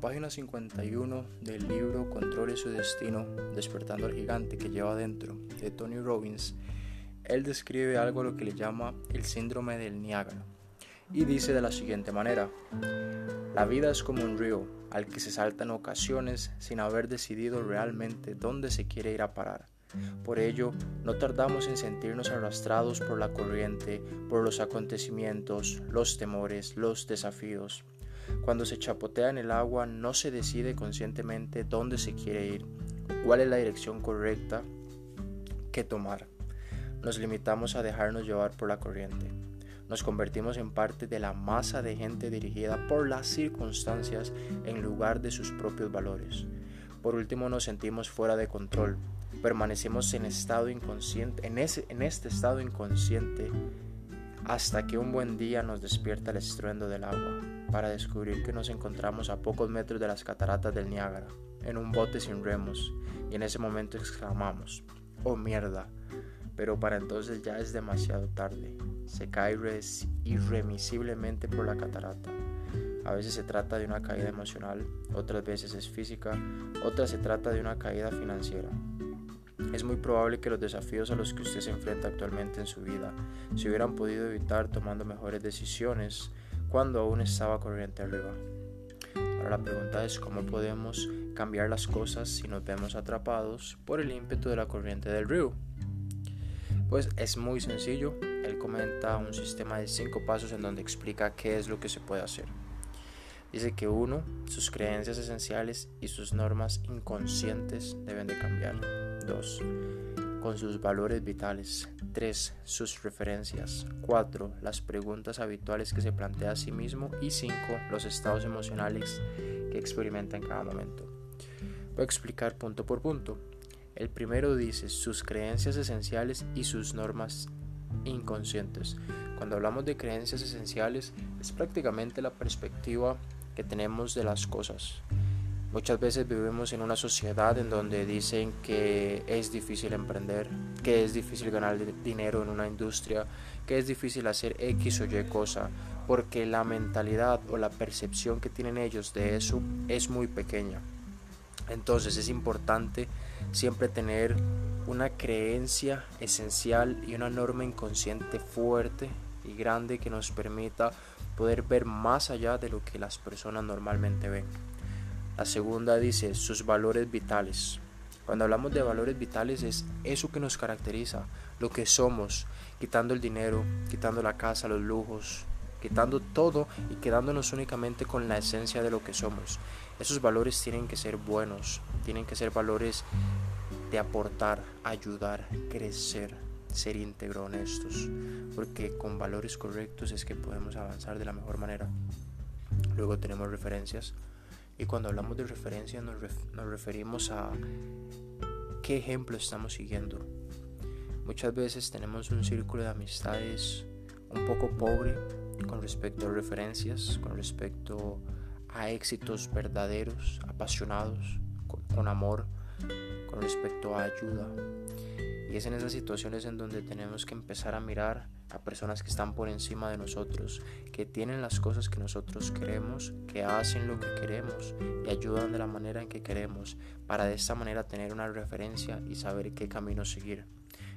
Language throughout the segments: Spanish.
página 51 del libro Controle su destino, despertando al gigante que lleva adentro, de Tony Robbins, él describe algo a lo que le llama el síndrome del Niágara y dice de la siguiente manera, la vida es como un río al que se salta en ocasiones sin haber decidido realmente dónde se quiere ir a parar. Por ello, no tardamos en sentirnos arrastrados por la corriente, por los acontecimientos, los temores, los desafíos. Cuando se chapotea en el agua no se decide conscientemente dónde se quiere ir, cuál es la dirección correcta que tomar. Nos limitamos a dejarnos llevar por la corriente. Nos convertimos en parte de la masa de gente dirigida por las circunstancias en lugar de sus propios valores. Por último nos sentimos fuera de control, permanecemos en, estado inconsciente, en, en este estado inconsciente hasta que un buen día nos despierta el estruendo del agua para descubrir que nos encontramos a pocos metros de las cataratas del Niágara, en un bote sin remos, y en ese momento exclamamos, oh mierda, pero para entonces ya es demasiado tarde, se cae irremisiblemente por la catarata. A veces se trata de una caída emocional, otras veces es física, otras se trata de una caída financiera. Muy probable que los desafíos a los que usted se enfrenta actualmente en su vida se hubieran podido evitar tomando mejores decisiones cuando aún estaba corriente arriba. Ahora la pregunta es cómo podemos cambiar las cosas si nos vemos atrapados por el ímpetu de la corriente del río. Pues es muy sencillo, él comenta un sistema de cinco pasos en donde explica qué es lo que se puede hacer. Dice que uno, sus creencias esenciales y sus normas inconscientes deben de cambiar. 2. Con sus valores vitales. 3. Sus referencias. 4. Las preguntas habituales que se plantea a sí mismo. Y 5. Los estados emocionales que experimenta en cada momento. Voy a explicar punto por punto. El primero dice sus creencias esenciales y sus normas inconscientes. Cuando hablamos de creencias esenciales es prácticamente la perspectiva que tenemos de las cosas. Muchas veces vivimos en una sociedad en donde dicen que es difícil emprender, que es difícil ganar dinero en una industria, que es difícil hacer X o Y cosa, porque la mentalidad o la percepción que tienen ellos de eso es muy pequeña. Entonces es importante siempre tener una creencia esencial y una norma inconsciente fuerte y grande que nos permita poder ver más allá de lo que las personas normalmente ven. La segunda dice sus valores vitales. Cuando hablamos de valores vitales es eso que nos caracteriza, lo que somos, quitando el dinero, quitando la casa, los lujos, quitando todo y quedándonos únicamente con la esencia de lo que somos. Esos valores tienen que ser buenos, tienen que ser valores de aportar, ayudar, crecer, ser íntegro, honestos, porque con valores correctos es que podemos avanzar de la mejor manera. Luego tenemos referencias y cuando hablamos de referencia nos, referimos a qué ejemplo estamos siguiendo. Muchas veces tenemos un círculo de amistades un poco pobre con respecto a referencias, con respecto a éxitos verdaderos, apasionados, con amor, con respecto a ayuda. Y es en esas situaciones en donde tenemos que empezar a mirar a personas que están por encima de nosotros, que tienen las cosas que nosotros queremos, que hacen lo que queremos y ayudan de la manera en que queremos, para de esta manera tener una referencia y saber qué camino seguir.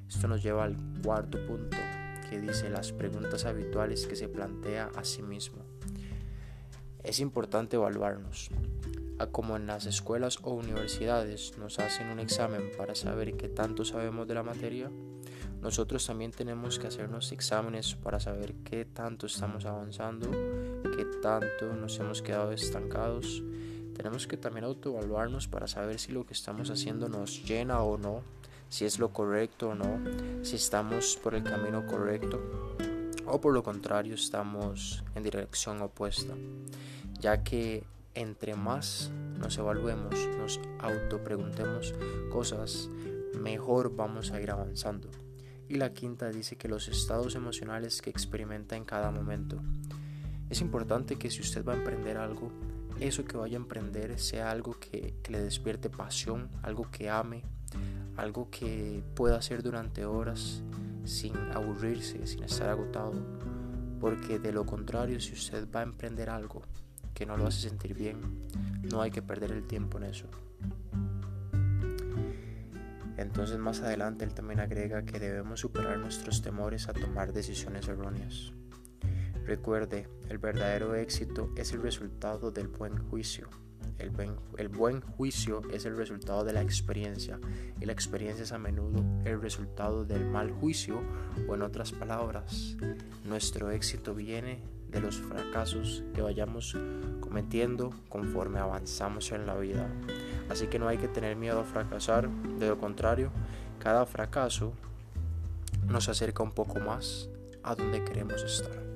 Esto nos lleva al cuarto punto, que dice las preguntas habituales que se plantea a sí mismo. Es importante evaluarnos. Como en las escuelas o universidades nos hacen un examen para saber qué tanto sabemos de la materia, nosotros también tenemos que hacernos exámenes para saber qué tanto estamos avanzando, qué tanto nos hemos quedado estancados. Tenemos que también autoevaluarnos para saber si lo que estamos haciendo nos llena o no, si es lo correcto o no, si estamos por el camino correcto o por lo contrario estamos en dirección opuesta, ya que entre más nos evaluemos, nos autopreguntemos cosas, mejor vamos a ir avanzando. Y la quinta dice que los estados emocionales que experimenta en cada momento. Es importante que si usted va a emprender algo, eso que vaya a emprender sea algo que, le despierte pasión, algo que ame, algo que pueda hacer durante horas sin aburrirse, sin estar agotado. Porque de lo contrario, si usted va a emprender algo que no lo hace sentir bien, no hay que perder el tiempo en eso. Entonces más adelante él también agrega que debemos superar nuestros temores a tomar decisiones erróneas. Recuerde, el verdadero éxito es el resultado del buen juicio. El buen, el buen, juicio es el resultado de la experiencia y la experiencia es a menudo el resultado del mal juicio o en otras palabras, nuestro éxito viene de los fracasos que vayamos cometiendo conforme avanzamos en la vida. Así que no hay que tener miedo a fracasar, de lo contrario, cada fracaso nos acerca un poco más a donde queremos estar.